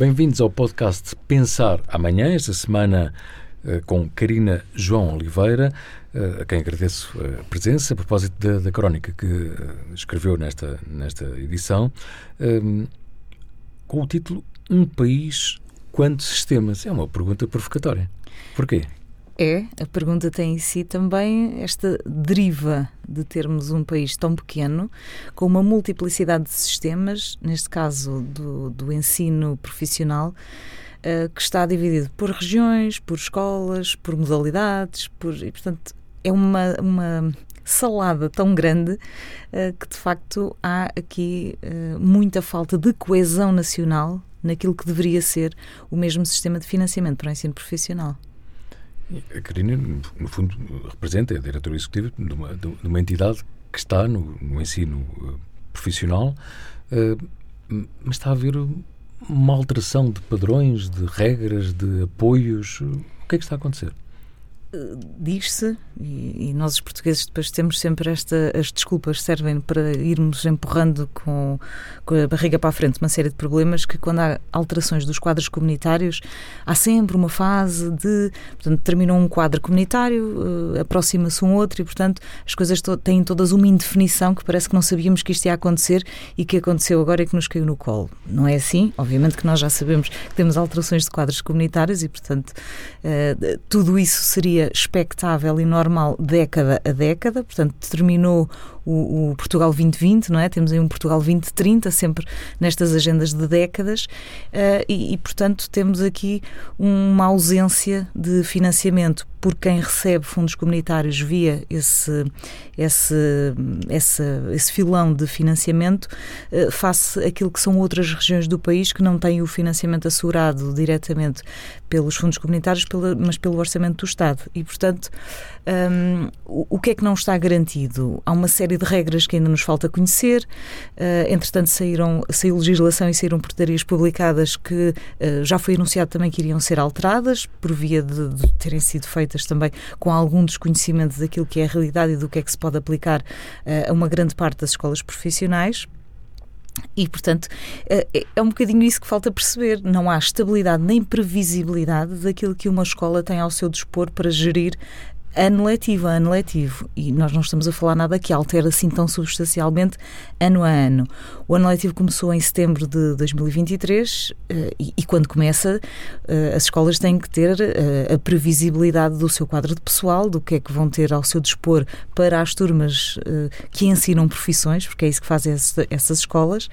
Bem-vindos ao podcast Pensar Amanhã, esta semana eh, com Karina João Oliveira, eh, a quem agradeço a presença, a propósito da, da crónica que eh, escreveu nesta, nesta edição, com o título Um País, Quantos Sistemas? É uma pergunta provocatória. Porquê? É, a pergunta tem em si também esta deriva de termos um país tão pequeno, com uma multiplicidade de sistemas, neste caso do, do ensino profissional, uh, que está dividido por regiões, por escolas, por modalidades, por, e portanto é uma, uma salada tão grande uh, que de facto há aqui uh, muita falta de coesão nacional naquilo que deveria ser o mesmo sistema de financiamento para o ensino profissional. A Carina, no fundo, representa, é a diretora executiva de uma, de uma entidade que está no, no ensino eh, profissional, uh, mas está a haver uma alteração de padrões, de regras, de apoios. O que é que está a acontecer? Diz-se, e, e, nós os portugueses depois temos sempre esta, as desculpas servem para irmos empurrando com, com a barriga para a frente uma série de problemas que quando há alterações dos quadros comunitários há sempre uma fase de, portanto, terminou um quadro comunitário, uh, aproxima-se um outro e, portanto, as coisas to têm todas uma indefinição que parece que não sabíamos que isto ia acontecer e que aconteceu agora e que nos caiu no colo. Não é assim? Obviamente que nós já sabemos que temos alterações de quadros comunitários e, portanto, uh, tudo isso seria seria expectável e normal década a década, portanto, terminou o, o, Portugal 2020, não é? Temos aí um Portugal 2030, sempre nestas agendas de décadas, uh, e, e, portanto, temos aqui uma ausência de financiamento por quem recebe fundos comunitários via esse, esse, esse, esse filão de financiamento, uh, face àquilo que são outras regiões do país que não têm o financiamento assegurado diretamente pelos fundos comunitários, pela, mas pelo orçamento do Estado. E, portanto, um, o, o que é que não está garantido? Há uma série de regras que ainda nos falta conhecer. Uh, entretanto, saíram, saiu legislação e saíram portarias publicadas que uh, já foi anunciado também que iriam ser alteradas, por via de, de, terem sido feitas também com algum desconhecimento daquilo que é a realidade e do que é que se pode aplicar uh, a uma grande parte das escolas profissionais. E, portanto, é um bocadinho isso que falta perceber. Não há estabilidade nem previsibilidade daquilo que uma escola tem ao seu dispor para gerir ano letivo a ano letivo. E nós não estamos a falar nada que altere assim tão substancialmente ano a ano. O ano letivo começou em setembro de 2023 eh, e, e quando começa, eh, as escolas têm que ter eh, a previsibilidade do seu quadro de pessoal, do que é que vão ter ao seu dispor para as turmas que ensinam profissões, porque é isso que fazem essas escolas.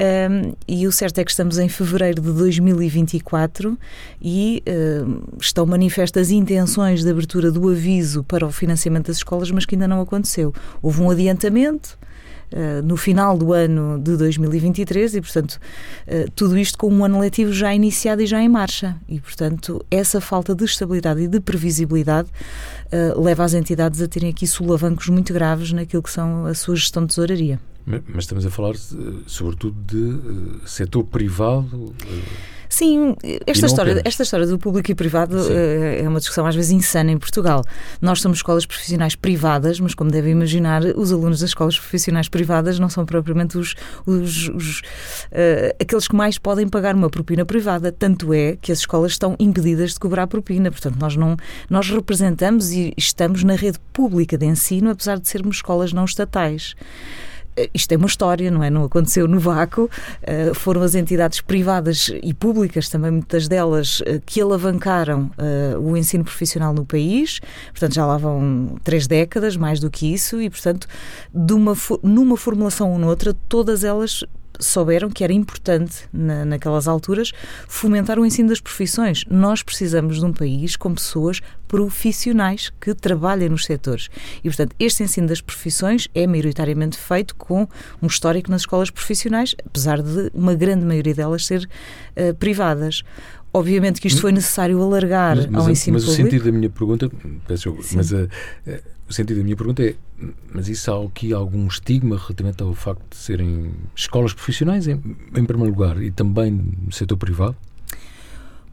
Um, e o certo é que estamos em fevereiro de 2024 e um, estão manifestas intenções de abertura do aviso para o financiamento das escolas, mas que ainda não aconteceu. Houve um adiantamento. Uh, no final do ano de 2023 e, portanto, uh, tudo isto com um ano letivo já iniciado e já em marcha. E, portanto, essa falta de estabilidade e de previsibilidade uh, leva as entidades a terem aqui solavancos muito graves naquilo que são a sua gestão de tesouraria. Mas estamos a falar, sobretudo, de setor privado. Sim, esta história, esta história do público e privado Sim. é uma discussão às vezes insana em Portugal. Nós somos escolas profissionais privadas, mas como devem imaginar, os alunos das escolas profissionais privadas não são propriamente os, os, os uh, aqueles que mais podem pagar uma propina privada. Tanto é que as escolas estão impedidas de cobrar propina. Portanto, nós não nós representamos e estamos na rede pública de ensino, apesar de sermos escolas não estatais. Eh, isto é uma história, não é? Não aconteceu no vácuo. Uh, foram as entidades privadas e públicas, também muitas delas, uh, que alavancaram o ensino profissional no país. Portanto, já lá vão três décadas, mais do que isso, e, portanto, de uma, numa formulação ou noutra, todas elas souberam que era importante, na, naquelas alturas, fomentar o ensino das profissões. Nós precisamos de um país com pessoas profissionais que trabalhem nos setores. E, portanto, este ensino das profissões é maioritariamente feito com um histórico nas escolas profissionais, apesar de uma grande maioria delas ser uh, privadas. Obviamente que isto foi necessário alargar mas, mas, ao ensino mas público. Mas o sentido da minha pergunta, peço, mas a, a, o sentido da minha pergunta é, mas isso há aqui algum estigma relativamente ao facto de serem escolas profissionais, em, em primeiro lugar, e também no setor privado?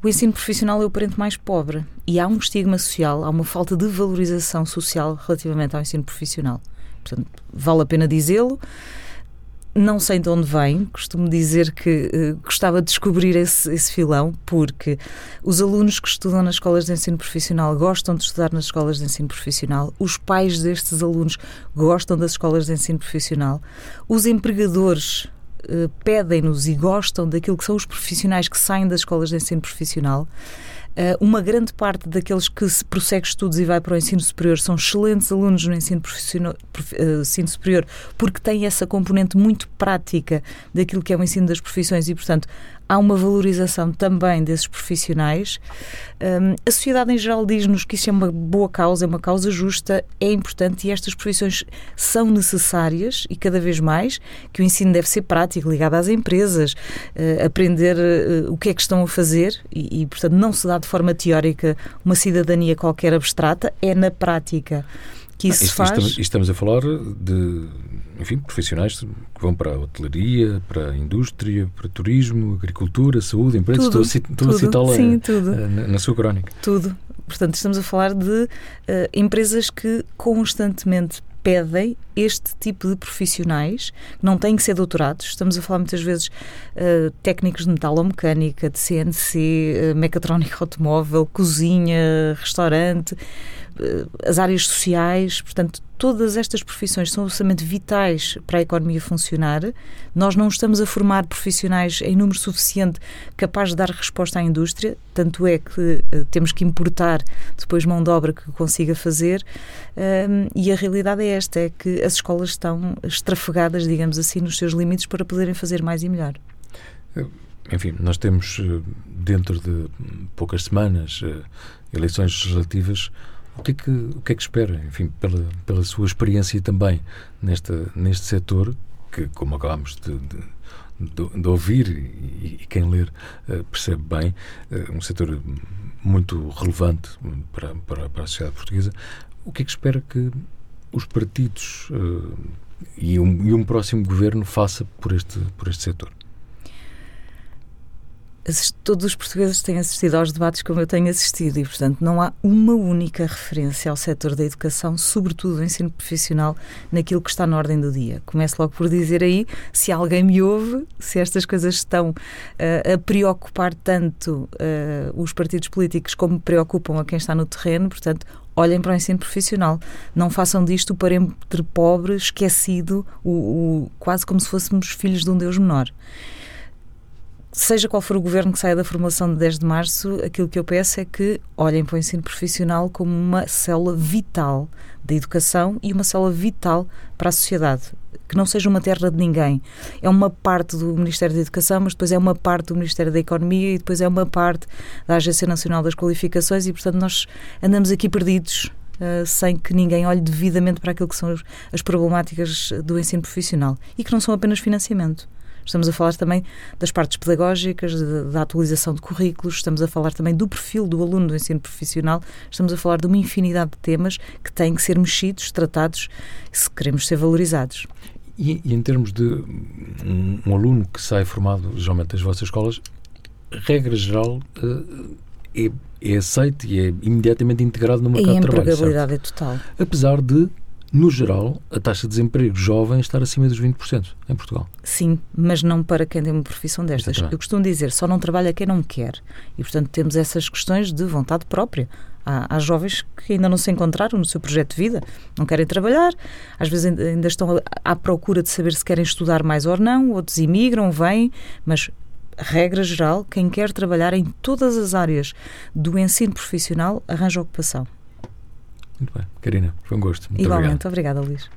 O ensino profissional é o parente mais pobre e há um estigma social, há uma falta de valorização social relativamente ao ensino profissional. Portanto, vale a pena dizê-lo não sei de onde vem, costumo dizer que uh, gostava de descobrir esse, esse, filão, porque os alunos que estudam nas escolas de ensino profissional gostam de estudar nas escolas de ensino profissional, os pais destes alunos gostam das escolas de ensino profissional, os empregadores uh, pedem-nos e gostam daquilo que são os profissionais que saem das escolas de ensino profissional. Uh, uma grande parte daqueles que se prossegue estudos e vai para o ensino superior são excelentes alunos no ensino, uh, ensino superior porque têm essa componente muito prática daquilo que é o ensino das profissões e, portanto, há uma valorização também desses profissionais. Um, a sociedade em geral diz-nos que isso é uma boa causa, é uma causa justa, é importante e estas profissões são necessárias e cada vez mais que o ensino deve ser prático, ligado às empresas, uh, aprender uh, o que é que estão a fazer e, e, portanto, não se dá de forma teórica uma cidadania qualquer abstrata, é na prática que isso isto, faz. Estamos, estamos a falar de enfim, profissionais que vão para a hotelaria, para a indústria, para turismo, agricultura, saúde, empresas, tudo, estou a citá-la eh, na, na sua crónica. Tudo. Portanto, estamos a falar de uh, empresas que constantemente pedem este tipo de profissionais, não têm que ser doutorados. Estamos a falar muitas vezes uh, técnicos de metalomecânica, de CNC, uh, mecatrónica automóvel, cozinha, restaurante. Eh, as áreas sociais, portanto, todas estas profissões são absolutamente vitais para a economia funcionar. Nós não estamos a formar profissionais em número suficiente capaz de dar resposta à indústria, tanto é que uh, temos que importar depois mão de obra que consiga fazer. E a realidade é esta: é que as escolas estão estrafegadas, digamos assim, nos seus limites para poderem fazer mais e melhor. Enfim, nós temos dentro de poucas semanas eleições legislativas o que é que, o que, é que espera, enfim, pela, pela sua experiência também nesta, neste setor, que, como acabámos de, de, de, de ouvir e, e, quem ler uh, percebe bem, uh, um setor muito relevante para, para, para, a sociedade portuguesa, o que é que espera que os partidos uh, e, um, e um próximo governo faça por este, por este setor? Todos os portugueses têm assistido aos debates como eu tenho assistido e, portanto, não há uma única referência ao setor da educação, sobretudo o ensino profissional, naquilo que está na ordem do dia. Começo logo por dizer aí, se alguém me ouve, se estas coisas estão uh, a preocupar tanto uh, os partidos políticos como preocupam a quem está no terreno, portanto, olhem para o ensino profissional. Não façam disto o parente pobre, esquecido, o, o, quase como se fôssemos filhos de um Deus menor seja qual for o governo que saia da formulação de 10 de março, aquilo que eu peço é que olhem para o ensino profissional como uma célula vital da educação e uma célula vital para a sociedade. Que não seja uma terra de ninguém. É uma parte do Ministério da Educação, mas depois é uma parte do Ministério da Economia e depois é uma parte da Agência Nacional das Qualificações e, portanto, nós andamos aqui perdidos Uh, sem que ninguém olhe devidamente para aquilo que são as problemáticas do ensino profissional e que não são apenas financiamento. Estamos a falar também das partes pedagógicas, da atualização de currículos, estamos a falar também do perfil do aluno do ensino profissional, estamos a falar de uma infinidade de temas que têm que ser mexidos, tratados, se queremos ser valorizados. E, e em termos de um, um, aluno que sai formado, geralmente das vossas escolas, regra geral, uh, é, é aceito e é imediatamente integrado no mercado de trabalho. A empregabilidade é total. Apesar de no geral, a taxa de desemprego jovem estar acima dos 20% em Portugal. Sim, mas não para quem tem uma profissão destas. Exatamente. Eu costumo dizer, só não trabalha quem não quer. E, portanto, temos essas questões de vontade própria. Há, há, jovens que ainda não se encontraram no seu projeto de vida, não querem trabalhar, às vezes ainda estão à procura de saber se querem estudar mais ou não, outros imigram, vêm, mas regra geral, quem quer trabalhar em todas as áreas do ensino profissional arranja ocupação. Muito bem. Karina, foi um gosto. Muito Igualmente. Obrigado. Obrigada, Luís.